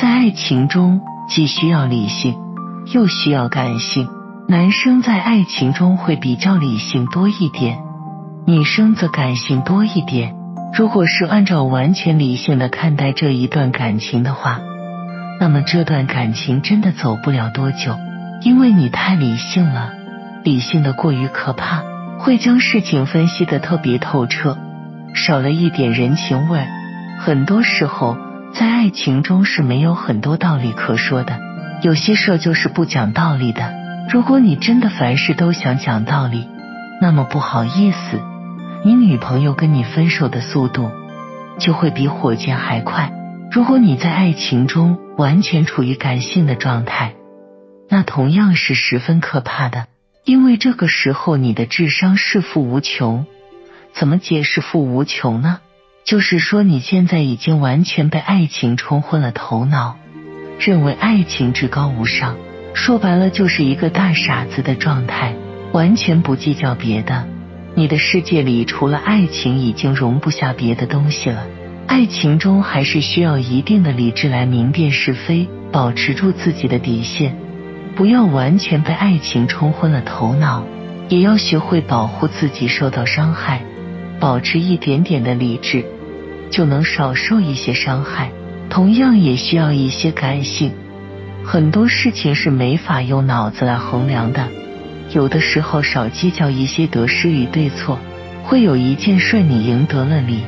在爱情中，既需要理性，又需要感性。男生在爱情中会比较理性多一点，女生则感性多一点。如果是按照完全理性的看待这一段感情的话，那么这段感情真的走不了多久，因为你太理性了，理性的过于可怕，会将事情分析的特别透彻，少了一点人情味。很多时候。在爱情中是没有很多道理可说的，有些事就是不讲道理的。如果你真的凡事都想讲道理，那么不好意思，你女朋友跟你分手的速度就会比火箭还快。如果你在爱情中完全处于感性的状态，那同样是十分可怕的，因为这个时候你的智商是负无穷。怎么解释负无穷呢？就是说，你现在已经完全被爱情冲昏了头脑，认为爱情至高无上。说白了，就是一个大傻子的状态，完全不计较别的。你的世界里除了爱情，已经容不下别的东西了。爱情中还是需要一定的理智来明辨是非，保持住自己的底线，不要完全被爱情冲昏了头脑，也要学会保护自己受到伤害，保持一点点的理智。就能少受一些伤害，同样也需要一些感性。很多事情是没法用脑子来衡量的，有的时候少计较一些得失与对错，会有一件事你赢得了理，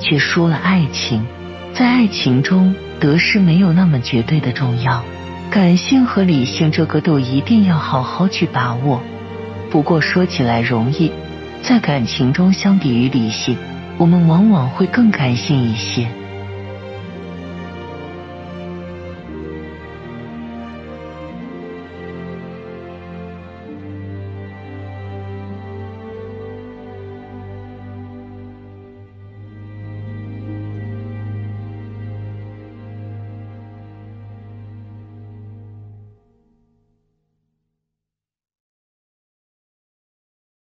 却输了爱情。在爱情中，得失没有那么绝对的重要，感性和理性这个度一定要好好去把握。不过说起来容易，在感情中，相比于理性。我们往往会更感性一些。